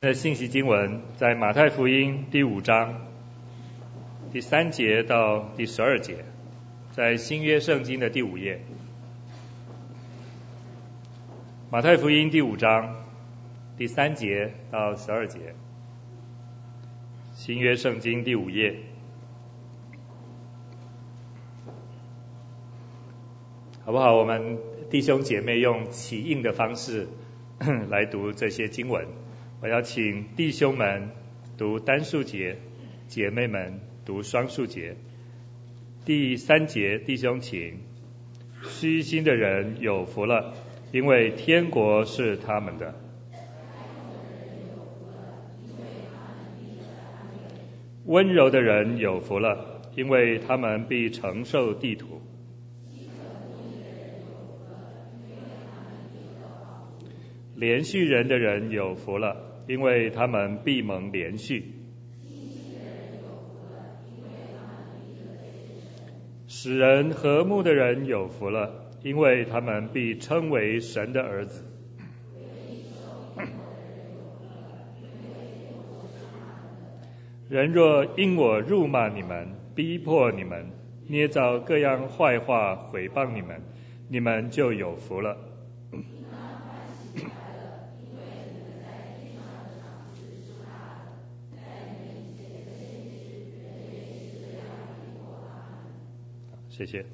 的信息经文在马太福音第五章第三节到第十二节，在新约圣经的第五页。马太福音第五章第三节到十二节，新约圣经第五页。好不好？我们弟兄姐妹用起印的方式 来读这些经文。我要请弟兄们读单数节，姐妹们读双数节。第三节，弟兄请。虚心的人有福了，因为天国是他们的。温柔的人有福了，因为他们必承受地土。连续人的人有福了。因为他们必蒙怜恤，使人和睦的人有福了，因为他们必称为神的儿子。人若因我辱骂你们、逼迫你们、捏造各样坏话毁谤你们，你们就有福了。谢谢。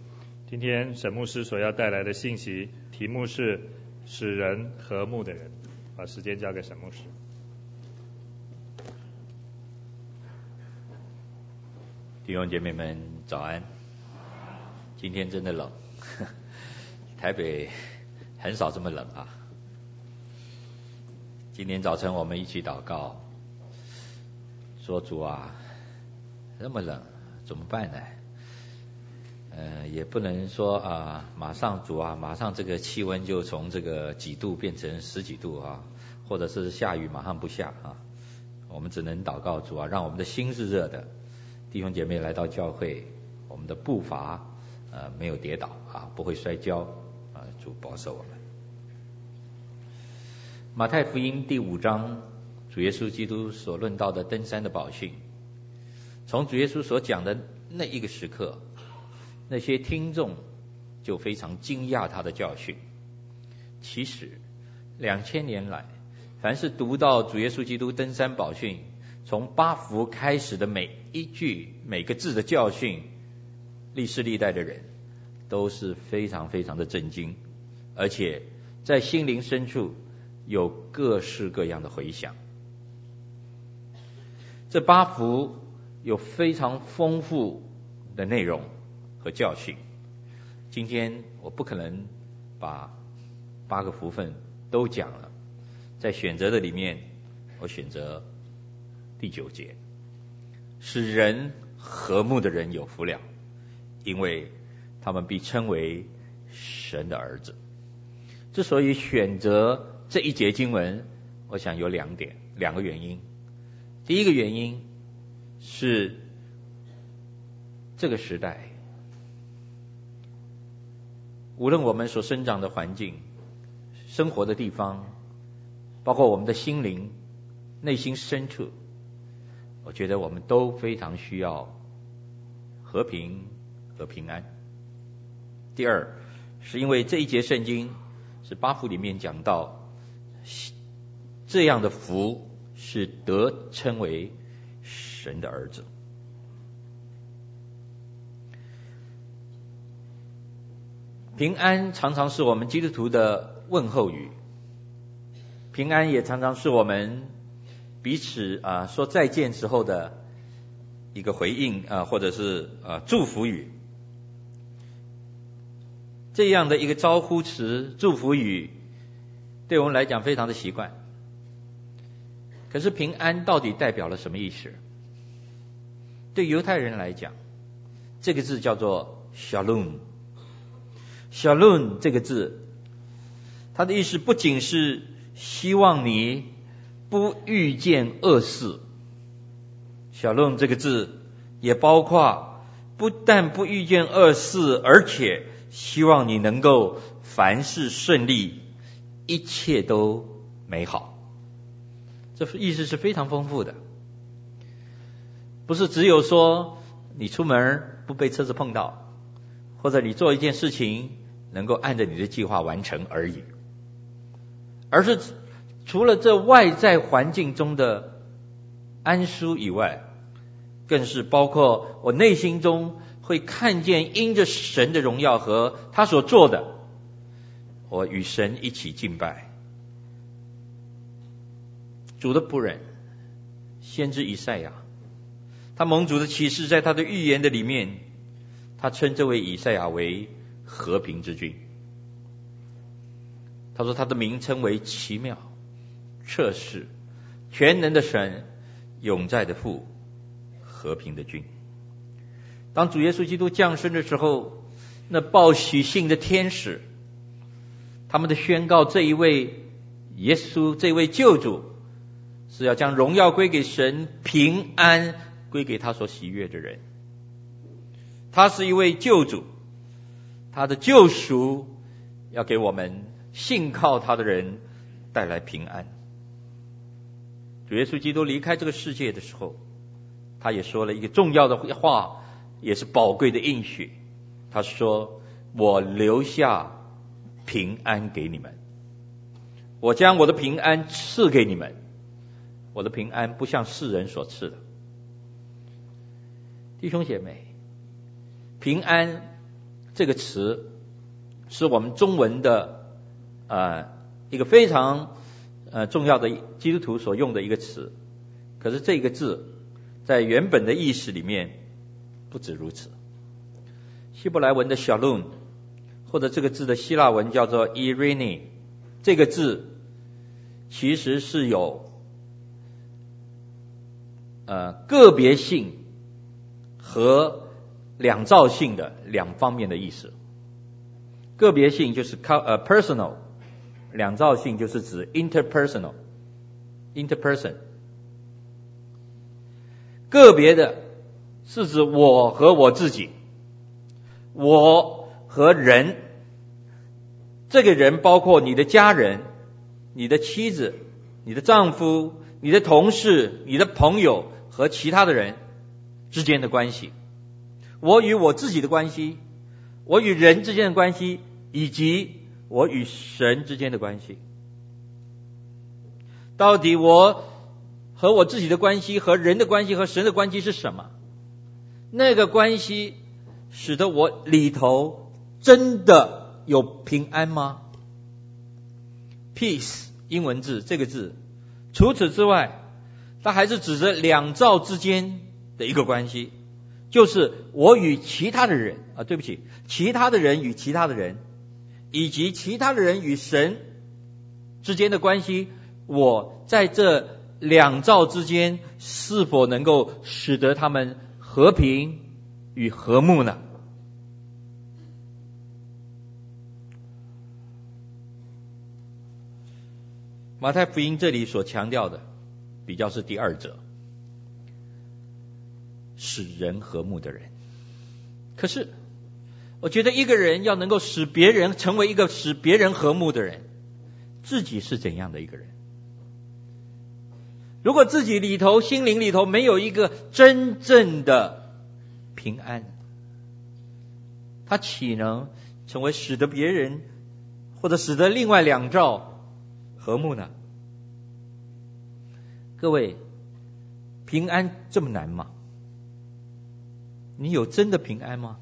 今天沈牧师所要带来的信息题目是“使人和睦的人”。把时间交给沈牧师。弟兄姐妹们，早安。今天真的冷，台北很少这么冷啊。今天早晨我们一起祷告，说主啊，那么冷，怎么办呢？呃，也不能说啊，马上主啊，马上这个气温就从这个几度变成十几度啊，或者是下雨马上不下啊。我们只能祷告主啊，让我们的心是热的。弟兄姐妹来到教会，我们的步伐呃没有跌倒啊，不会摔跤啊，主保守我们。马太福音第五章，主耶稣基督所论到的登山的宝训，从主耶稣所讲的那一个时刻。那些听众就非常惊讶他的教训。其实，两千年来，凡是读到主耶稣基督登山宝训，从八福开始的每一句、每个字的教训，历世历代的人都是非常非常的震惊，而且在心灵深处有各式各样的回响。这八福有非常丰富的内容。和教训，今天我不可能把八个福分都讲了，在选择的里面，我选择第九节，使人和睦的人有福了，因为他们必称为神的儿子。之所以选择这一节经文，我想有两点，两个原因。第一个原因是这个时代。无论我们所生长的环境、生活的地方，包括我们的心灵、内心深处，我觉得我们都非常需要和平和平安。第二，是因为这一节圣经是八福里面讲到，这样的福是得称为神的儿子。平安常常是我们基督徒的问候语，平安也常常是我们彼此啊说再见时候的一个回应啊，或者是啊祝福语。这样的一个招呼词、祝福语，对我们来讲非常的习惯。可是平安到底代表了什么意思？对犹太人来讲，这个字叫做 Shalom。Shalom 这个字，它的意思不仅是希望你不遇见恶事。Shalom 这个字也包括不但不遇见恶事，而且希望你能够凡事顺利，一切都美好。这意思是非常丰富的，不是只有说你出门不被车子碰到，或者你做一件事情能够按照你的计划完成而已，而是除了这外在环境中的安舒以外，更是包括我内心中会看见因着神的荣耀和他所做的，我与神一起敬拜。主的仆人，先知以赛亚，他蒙主的启示，在他的预言的里面，他称这位以赛亚为和平之君。他说他的名称为奇妙、测试、全能的神、永在的父。和平的君。当主耶稣基督降生的时候，那报喜信的天使，他们的宣告：这一位耶稣，这位救主，是要将荣耀归给神，平安归给他所喜悦的人。他是一位救主，他的救赎要给我们信靠他的人带来平安。主耶稣基督离开这个世界的时候。他也说了一个重要的话，也是宝贵的应许。他说：“我留下平安给你们，我将我的平安赐给你们。我的平安不像世人所赐的。”弟兄姐妹，平安这个词是我们中文的呃一个非常呃重要的基督徒所用的一个词，可是这个字。在原本的意思里面，不止如此。希伯来文的 shalom，或者这个字的希腊文叫做 irene，这个字其实是有呃个别性和两造性的两方面的意思。个别性就是 co 呃 personal，两造性就是指 interpersonal，interperson。个别的是指我和我自己，我和人，这个人包括你的家人、你的妻子、你的丈夫、你的同事、你的朋友和其他的人之间的关系，我与我自己的关系，我与人之间的关系，以及我与神之间的关系，到底我。和我自己的关系、和人的关系、和神的关系是什么？那个关系使得我里头真的有平安吗？Peace，英文字这个字，除此之外，它还是指着两造之间的一个关系，就是我与其他的人啊，对不起，其他的人与其他的人，以及其他的人与神之间的关系，我在这。两造之间是否能够使得他们和平与和睦呢？马太福音这里所强调的，比较是第二者，使人和睦的人。可是，我觉得一个人要能够使别人成为一个使别人和睦的人，自己是怎样的一个人？如果自己里头心灵里头没有一个真正的平安，他岂能成为使得别人或者使得另外两兆和睦呢？各位，平安这么难吗？你有真的平安吗？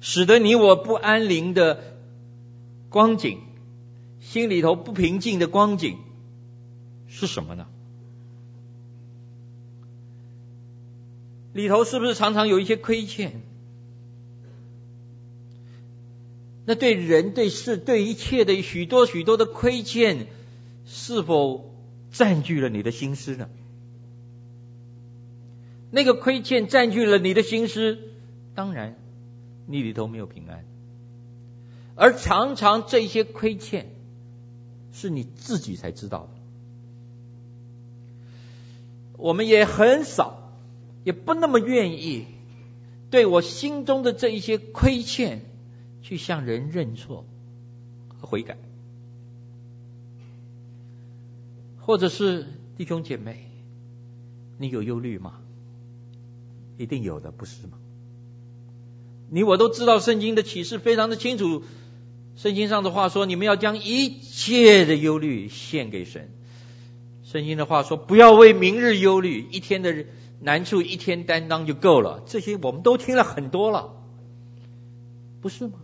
使得你我不安宁的光景，心里头不平静的光景。是什么呢？里头是不是常常有一些亏欠？那对人、对事、对一切的许多许多的亏欠，是否占据了你的心思呢？那个亏欠占据了你的心思，当然你里头没有平安。而常常这些亏欠，是你自己才知道的。我们也很少，也不那么愿意对我心中的这一些亏欠去向人认错和悔改。或者是弟兄姐妹，你有忧虑吗？一定有的，不是吗？你我都知道圣经的启示非常的清楚，圣经上的话说，你们要将一切的忧虑献给神。圣经的话说，不要为明日忧虑，一天的难处一天担当就够了。这些我们都听了很多了，不是吗？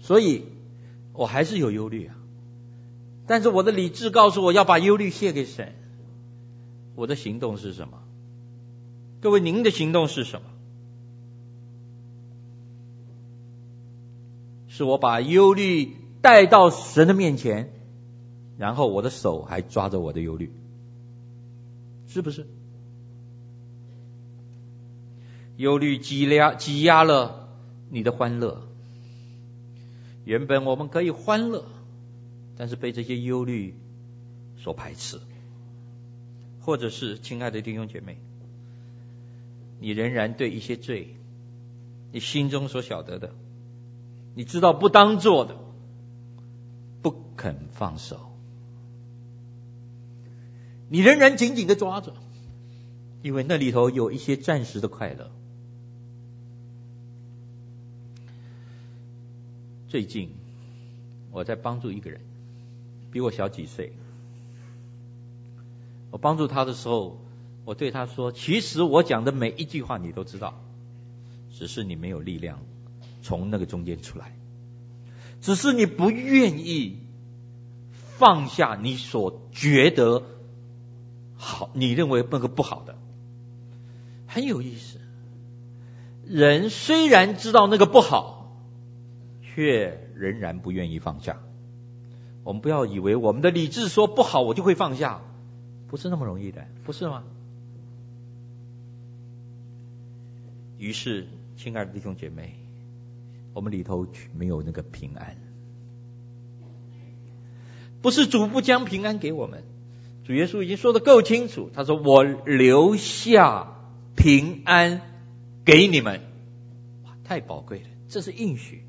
所以，我还是有忧虑啊。但是我的理智告诉我要把忧虑献给神。我的行动是什么？各位，您的行动是什么？是我把忧虑带到神的面前，然后我的手还抓着我的忧虑，是不是？忧虑挤压挤压了你的欢乐。原本我们可以欢乐，但是被这些忧虑所排斥，或者是亲爱的弟兄姐妹，你仍然对一些罪，你心中所晓得的，你知道不当做的，不肯放手，你仍然紧紧的抓着，因为那里头有一些暂时的快乐。最近，我在帮助一个人，比我小几岁。我帮助他的时候，我对他说：“其实我讲的每一句话你都知道，只是你没有力量从那个中间出来，只是你不愿意放下你所觉得好，你认为那个不好的。很有意思，人虽然知道那个不好。”却仍然不愿意放下。我们不要以为我们的理智说不好，我就会放下，不是那么容易的，不是吗？于是，亲爱的弟兄姐妹，我们里头没有那个平安。不是主不将平安给我们，主耶稣已经说的够清楚，他说：“我留下平安给你们。”哇，太宝贵了，这是应许。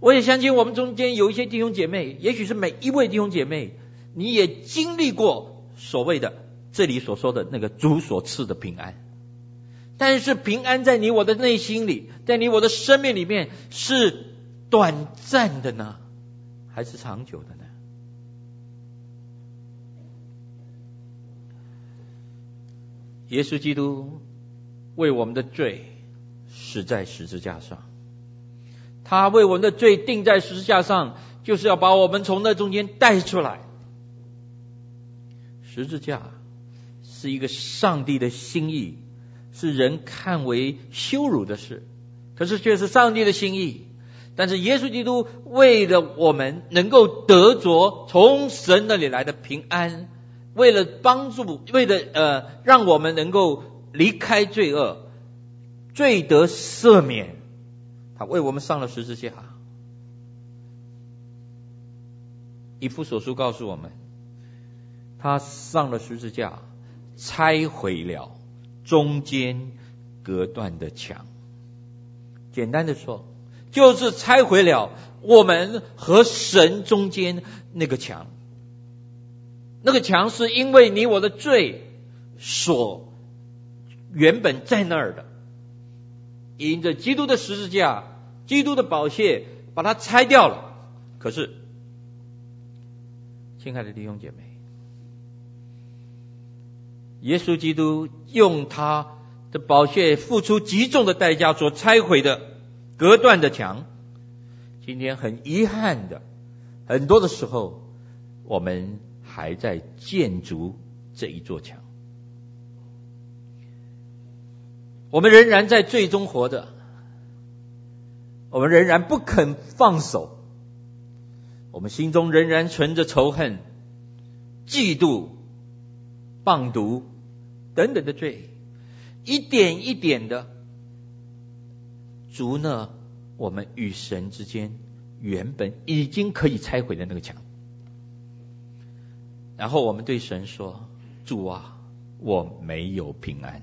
我也相信我们中间有一些弟兄姐妹，也许是每一位弟兄姐妹，你也经历过所谓的这里所说的那个主所赐的平安。但是平安在你我的内心里，在你我的生命里面是短暂的呢，还是长久的呢？耶稣基督为我们的罪死在十字架上。他为我们的罪钉在十字架上，就是要把我们从那中间带出来。十字架是一个上帝的心意，是人看为羞辱的事，可是却是上帝的心意。但是耶稣基督为了我们能够得着从神那里来的平安，为了帮助，为了呃让我们能够离开罪恶，罪得赦免。他为我们上了十字架。以弗所书告诉我们，他上了十字架，拆毁了中间隔断的墙。简单的说，就是拆毁了我们和神中间那个墙。那个墙是因为你我的罪所原本在那儿的，因着基督的十字架。基督的宝血把它拆掉了，可是，亲爱的弟兄姐妹，耶稣基督用他的宝血付出极重的代价所拆毁的隔断的墙，今天很遗憾的，很多的时候我们还在建筑这一座墙，我们仍然在最终活着。我们仍然不肯放手，我们心中仍然存着仇恨、嫉妒、谤讟等等的罪，一点一点的筑呢，我们与神之间原本已经可以拆毁的那个墙。然后我们对神说：“主啊，我没有平安。”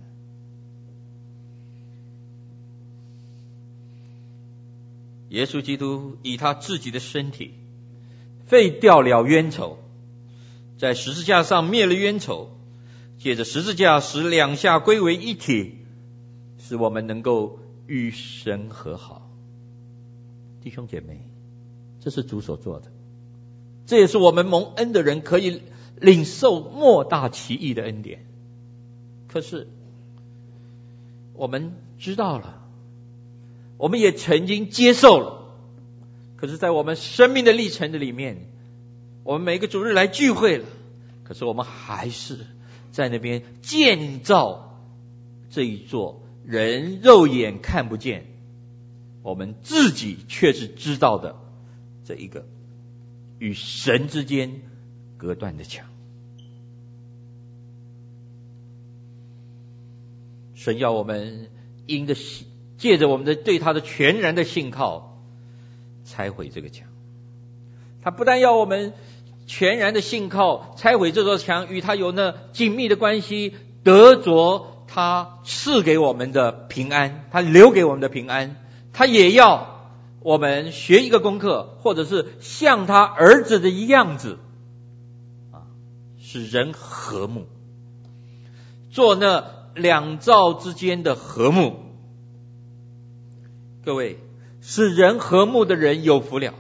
耶稣基督以他自己的身体废掉了冤仇，在十字架上灭了冤仇，借着十字架使两下归为一体，使我们能够与神和好。弟兄姐妹，这是主所做的，这也是我们蒙恩的人可以领受莫大奇异的恩典。可是，我们知道了，我们也曾经接受了。可是，在我们生命的历程的里面，我们每个主日来聚会了，可是我们还是在那边建造这一座人肉眼看不见，我们自己却是知道的这一个与神之间隔断的墙。神要我们因着借着我们的对他的全然的信靠。拆毁这个墙，他不但要我们全然的信靠，拆毁这座墙，与他有那紧密的关系，得着他赐给我们的平安，他留给我们的平安，他也要我们学一个功课，或者是像他儿子的样子，啊，使人和睦，做那两造之间的和睦，各位。使人和睦的人有福了。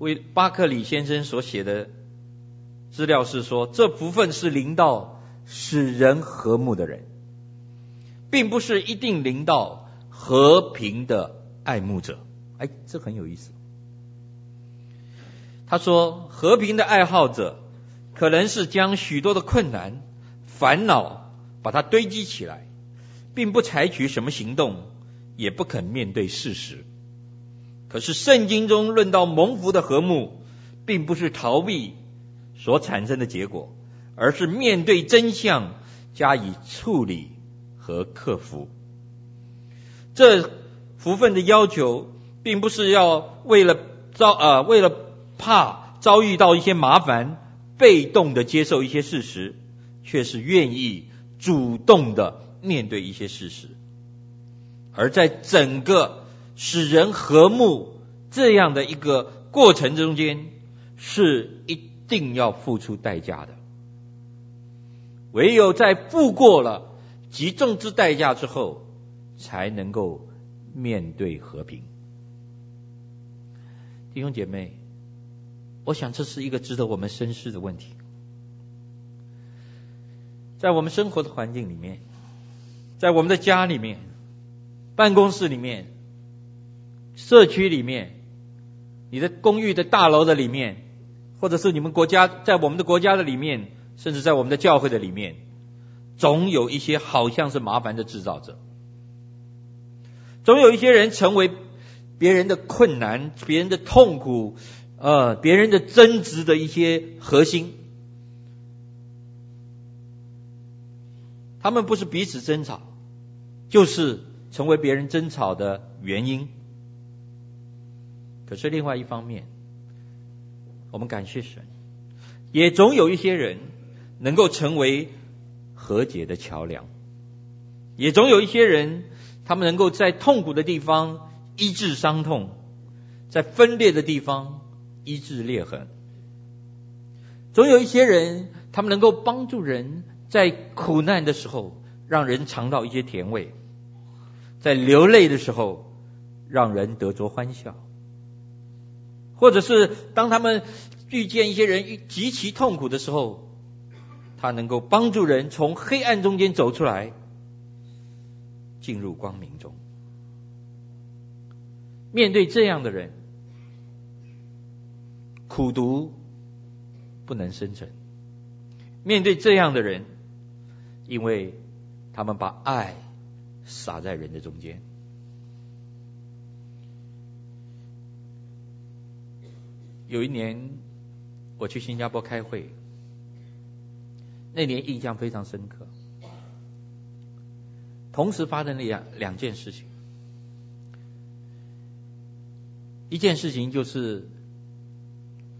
为巴克里先生所写的资料是说，这福分是临到使人和睦的人，并不是一定临到和平的爱慕者。哎，这很有意思。他说，和平的爱好者可能是将许多的困难、烦恼把它堆积起来，并不采取什么行动。也不肯面对事实。可是圣经中论到蒙福的和睦，并不是逃避所产生的结果，而是面对真相加以处理和克服。这福分的要求，并不是要为了遭呃为了怕遭遇到一些麻烦，被动的接受一些事实，却是愿意主动的面对一些事实。而在整个使人和睦这样的一个过程中间，是一定要付出代价的。唯有在付过了极重之代价之后，才能够面对和平。弟兄姐妹，我想这是一个值得我们深思的问题。在我们生活的环境里面，在我们的家里面。办公室里面、社区里面、你的公寓的大楼的里面，或者是你们国家在我们的国家的里面，甚至在我们的教会的里面，总有一些好像是麻烦的制造者，总有一些人成为别人的困难、别人的痛苦、呃，别人的争执的一些核心。他们不是彼此争吵，就是。成为别人争吵的原因。可是另外一方面，我们感谢神，也总有一些人能够成为和解的桥梁，也总有一些人，他们能够在痛苦的地方医治伤痛，在分裂的地方医治裂痕。总有一些人，他们能够帮助人在苦难的时候，让人尝到一些甜味。在流泪的时候，让人得着欢笑；或者是当他们遇见一些人极其痛苦的时候，他能够帮助人从黑暗中间走出来，进入光明中。面对这样的人，苦读不能生存；面对这样的人，因为他们把爱。洒在人的中间。有一年，我去新加坡开会，那年印象非常深刻。同时发生了两两件事情，一件事情就是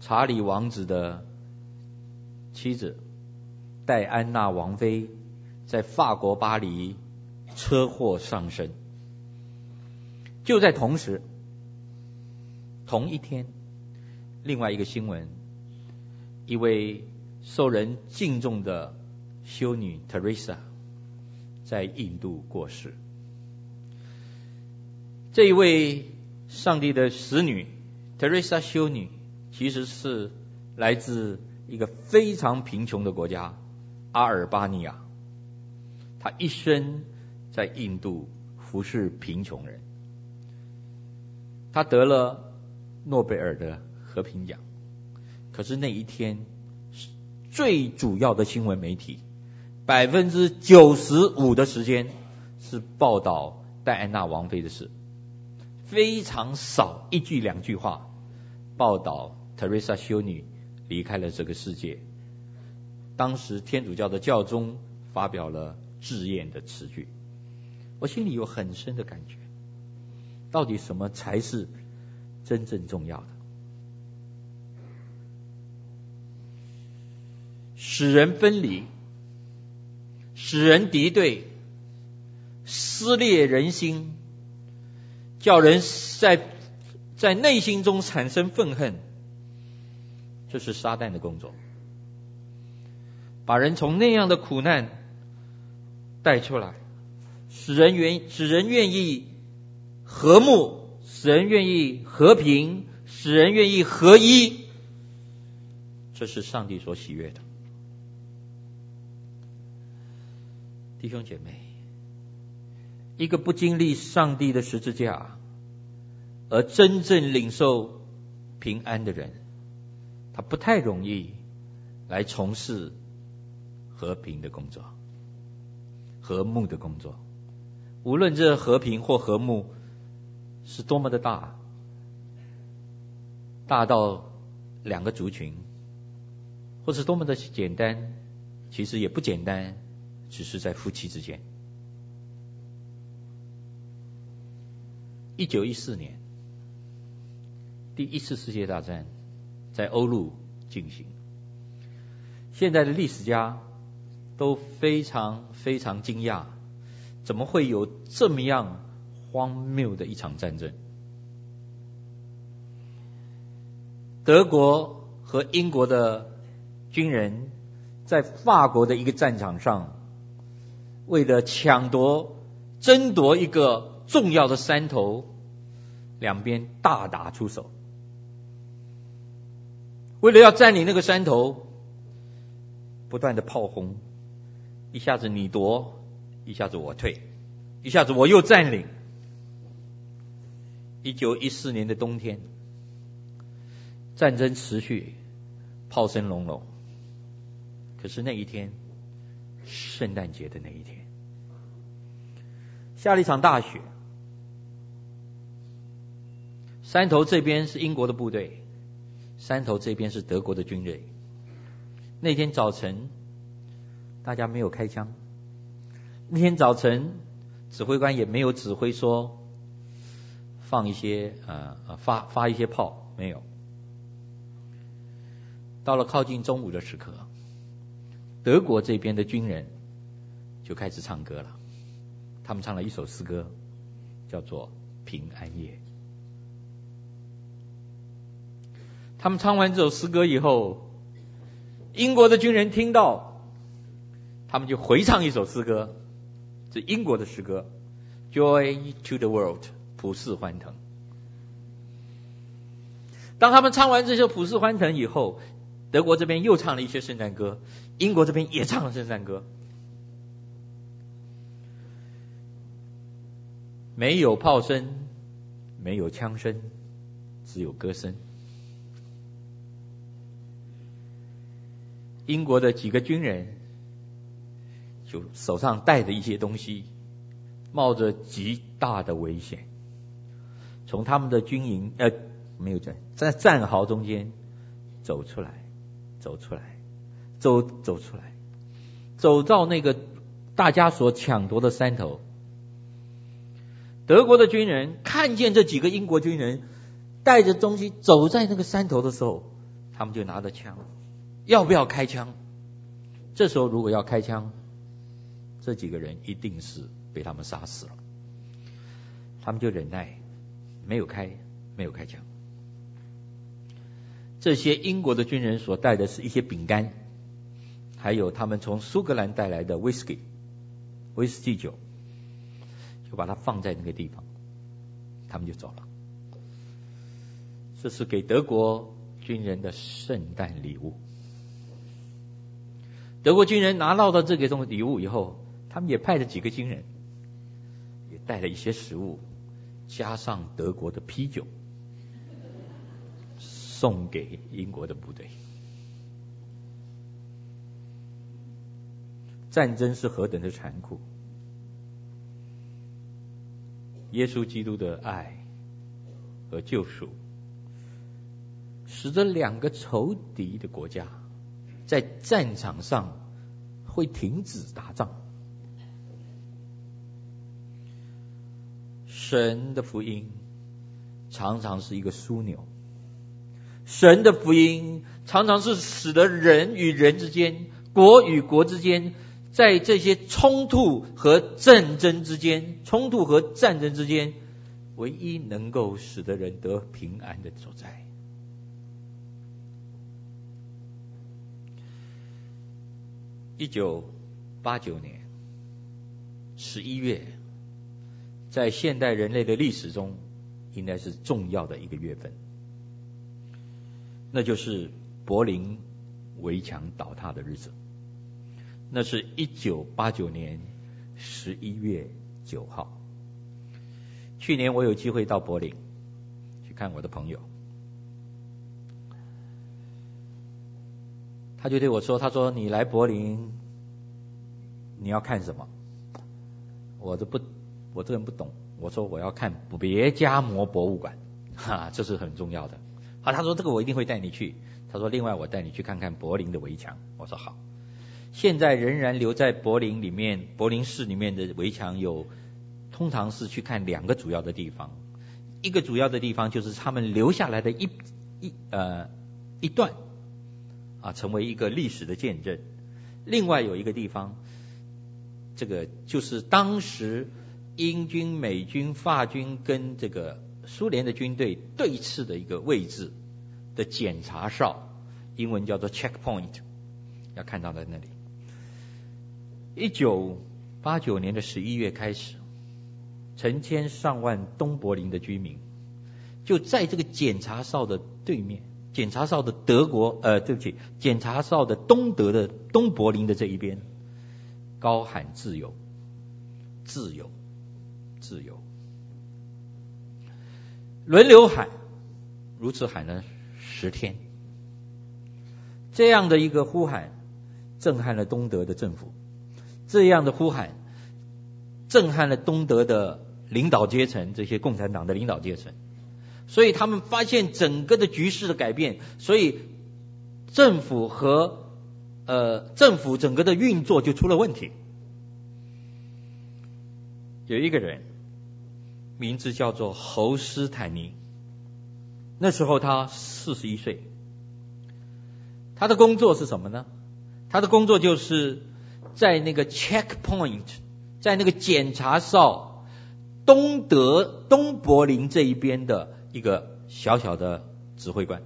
查理王子的妻子戴安娜王妃在法国巴黎。车祸丧生，就在同时，同一天，另外一个新闻，一位受人敬重的修女 Teresa 在印度过世。这一位上帝的使女 Teresa 修女，其实是来自一个非常贫穷的国家阿尔巴尼亚。她一生在印度服侍贫穷人。她得了诺贝尔的和平奖。可是那一天，最主要的新闻媒体百分之九十五的时间是报道戴安娜王妃的事。非常少一句两句话报道特蕾莎修女离开了这个世界。当时天主教的教宗发表了致唁的词句，我心里有很深的感觉。到底什么才是真正重要的？使人分离，使人敌对，撕裂人心。叫人在在内心中产生愤恨，这是撒旦的工作，把人从那样的苦难带出来，使人愿使人愿意和睦，使人愿意和平，使人愿意合一，这是上帝所喜悦的，弟兄姐妹。一个不经历上帝的十字架，而真正领受平安的人，他不太容易来从事和平的工作、和睦的工作。无论这和平或和睦是多么的大，大到两个族群，或是多么的简单，其实也不简单，只是在夫妻之间。一九一四年，第一次世界大战在欧陆进行。现在的历史家都非常非常惊讶，怎么会有这么样荒谬的一场战争？德国和英国的军人在法国的一个战场上，为了抢夺、争夺一个重要的山头。两边大打出手，为了要占领那个山头，不断的炮轰，一下子你夺，一下子我退，一下子我又占领。一九一四年的冬天，战争持续，炮声隆隆。可是那一天，圣诞节的那一天，下了一场大雪。山头这边是英国的部队，山头这边是德国的军队。那天早晨，大家没有开枪。那天早晨，指挥官也没有指挥说放一些呃呃发发一些炮，没有。到了靠近中午的时刻，德国这边的军人就开始唱歌了。他们唱了一首诗歌，叫做《平安夜》。他们唱完这首诗歌以后，英国的军人听到，他们就回唱一首诗歌，是英国的诗歌，Joy to the world，普世欢腾。当他们唱完这首普世欢腾以后，德国这边又唱了一些圣诞歌，英国这边也唱了圣诞歌，没有炮声，没有枪声，只有歌声。英国的几个军人就手上带着一些东西，冒着极大的危险，从他们的军营呃没有在在战壕中间走出来，走出来，走走出来，走到那个大家所抢夺的山头。德国的军人看见这几个英国军人带着东西走在那个山头的时候，他们就拿着枪。要不要开枪？这时候如果要开枪，这几个人一定是被他们杀死了。他们就忍耐，没有开，没有开枪。这些英国的军人所带的是一些饼干，还有他们从苏格兰带来的威士忌、威士忌酒，就把它放在那个地方，他们就走了。这是给德国军人的圣诞礼物。德国军人拿到了这个东礼物以后，他们也派了几个军人，也带了一些食物，加上德国的啤酒。送给英国的部队。战争是何等的残酷！耶稣基督的爱和救赎，使得两个仇敌的国家在战场上会停止打仗。神的福音常常是一个枢纽。神的福音常常是使得人与人之间、国与国之间，在这些冲突和战争之间、冲突和战争之间，唯一能够使得人得平安的所在。一九八九年十一月，在现代人类的历史中，应该是重要的一个月份。那就是柏林围墙倒塌的日子。那是一九八九年十一月九号。去年我有机会到柏林去看我的朋友，他就对我说：“他说你来柏林，你要看什么？”我这不，我这人不懂。我说我要看别加摩博物馆，哈，这是很重要的。好，他说这个我一定会带你去。他说另外我带你去看看柏林的围墙。我说好。现在仍然留在柏林里面，柏林市里面的围墙有，通常是去看两个主要的地方。一个主要的地方就是他们留下来的一一呃一段，啊，成为一个历史的见证。另外有一个地方，这个就是当时英军、美军、法军跟这个。苏联的军队对峙的一个位置的检查哨，英文叫做 checkpoint，要看到在那里。一九八九年的十一月开始，成千上万东柏林的居民就在这个检查哨的对面，检查哨的德国呃，对不起，检查哨的东德的东柏林的这一边，高喊自由，自由，自由。轮流喊，如此喊了十天，这样的一个呼喊震撼了东德的政府，这样的呼喊震撼了东德的领导阶层，这些共产党的领导阶层，所以他们发现整个的局势的改变，所以政府和呃政府整个的运作就出了问题。有一个人。名字叫做侯斯坦尼，那时候他四十一岁。他的工作是什么呢？他的工作就是在那个 checkpoint，在那个检查哨东德东柏林这一边的一个小小的指挥官。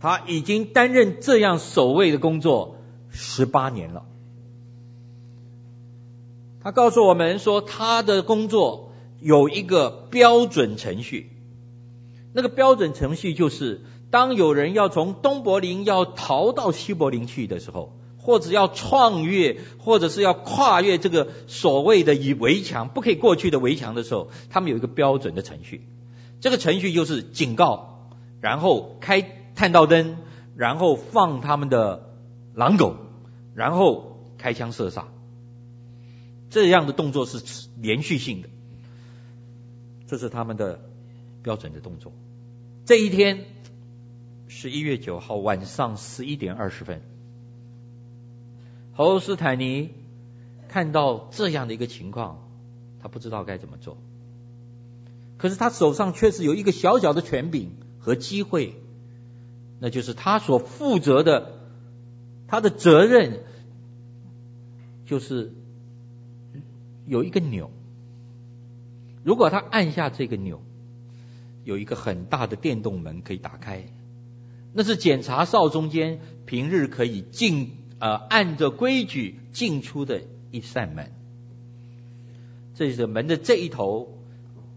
他已经担任这样守卫的工作十八年了。他告诉我们说，他的工作。有一个标准程序，那个标准程序就是，当有人要从东柏林要逃到西柏林去的时候，或者要创越，或者是要跨越这个所谓的以围墙不可以过去的围墙的时候，他们有一个标准的程序。这个程序就是警告，然后开探照灯，然后放他们的狼狗，然后开枪射杀。这样的动作是连续性的。这是他们的标准的动作。这一天，十一月九号晚上十一点二十分，侯斯坦尼看到这样的一个情况，他不知道该怎么做。可是他手上确实有一个小小的权柄和机会，那就是他所负责的，他的责任就是有一个钮。如果他按下这个钮，有一个很大的电动门可以打开，那是检查哨中间平日可以进呃按着规矩进出的一扇门。这是门的这一头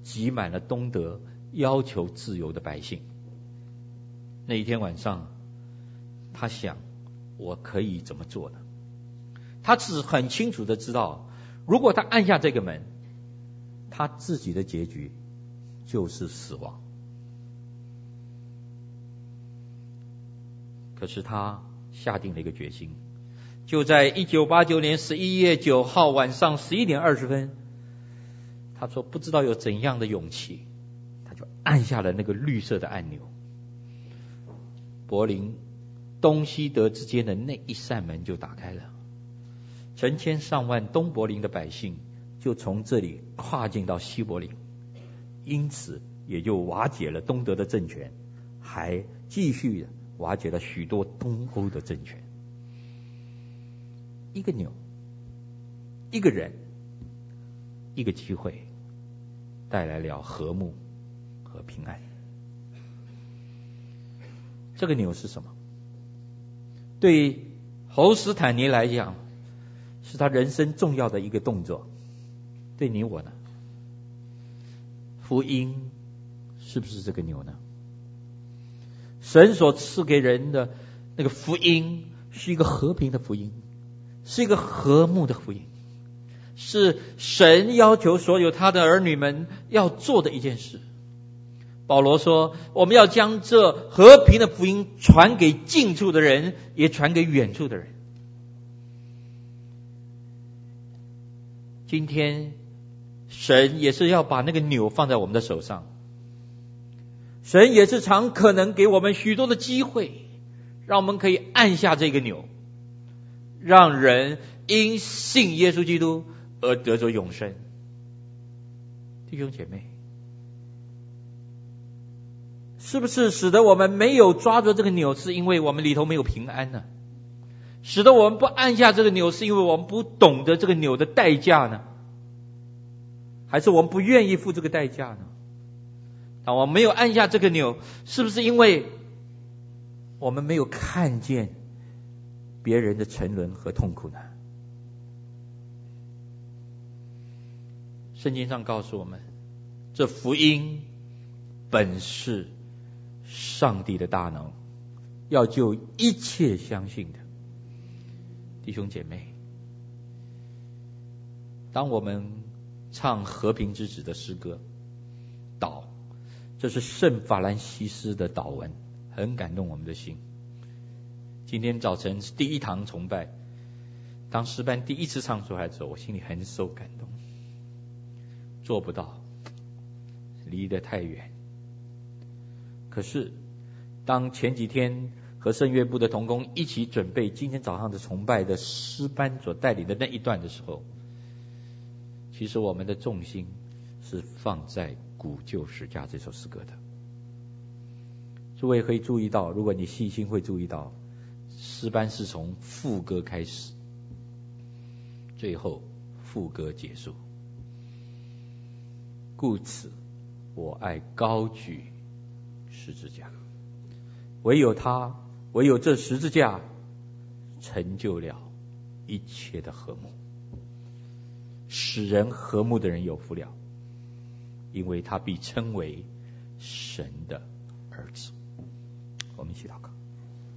挤满了东德要求自由的百姓。那一天晚上，他想，我可以怎么做呢？他只很清楚的知道，如果他按下这个门，他自己的结局就是死亡。可是他下定了一个决心，就在一九八九年十一月九号晚上十一点二十分，他说不知道有怎样的勇气，他就按下了那个绿色的按钮。柏林东西德之间的那一扇门就打开了，成千上万东柏林的百姓就从这里跨进到西柏林，因此也就瓦解了东德的政权，还继续瓦解了许多东欧的政权。一个钮，一个人，一个机会。带来了和睦和平安。这个钮是什么？对侯斯坦尼来讲，是他人生重要的一个动作。对你我呢？福音是不是这个钮呢？神所赐给人的那个福音，是一个和平的福音，是一个和睦的福音。是神要求所有他的儿女们要做的一件事。保罗说：“我们要将这和平的福音传给近处的人，也传给远处的人。”今天，神也是要把那个钮放在我们的手上。神也是常可能给我们许多的机会，让我们可以按下这个钮，让人因信耶稣基督。而得着永生，弟兄姐妹，是不是使得我们没有抓住这个钮，是因为我们里头没有平安呢？使得我们不按下这个钮，是因为我们不懂得这个钮的代价呢？还是我们不愿意付这个代价呢？当我没有按下这个钮，是不是因为我们没有看见别人的沉沦和痛苦呢？圣经上告诉我们，这福音本是上帝的大能，要救一切相信的弟兄姐妹。当我们唱和平之子的诗歌，祷，这是圣法兰西斯的祷文，很感动我们的心。今天早晨是第一堂崇拜，当诗班第一次唱出来的时候，我心里很受感动。做不到，离得太远。可是，当前几天和圣乐部的同工一起准备今天早上的崇拜的诗班所带领的那一段的时候，其实我们的重心是放在《古旧史家》这首诗歌的。诸位可以注意到，如果你细心会注意到，诗班是从副歌开始，最后副歌结束。故此，我爱高举十字架。唯有他，唯有这十字架，成就了一切的和睦，使人和睦的人有福了，因为他必称为神的儿子。我们一起祷告。